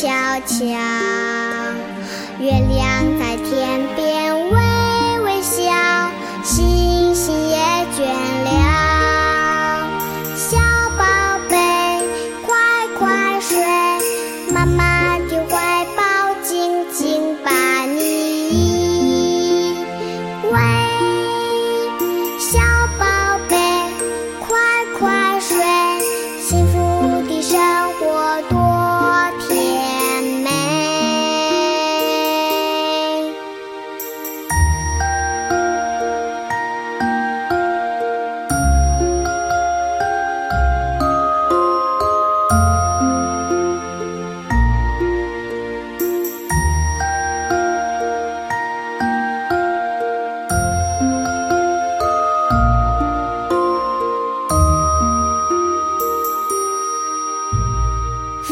悄悄，月亮在天边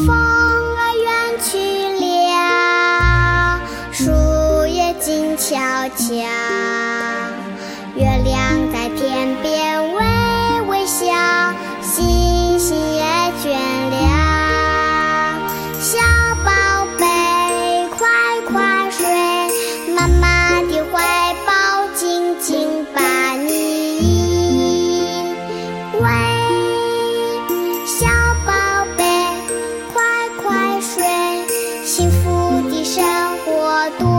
风儿远去了树叶静悄悄月亮在 tú.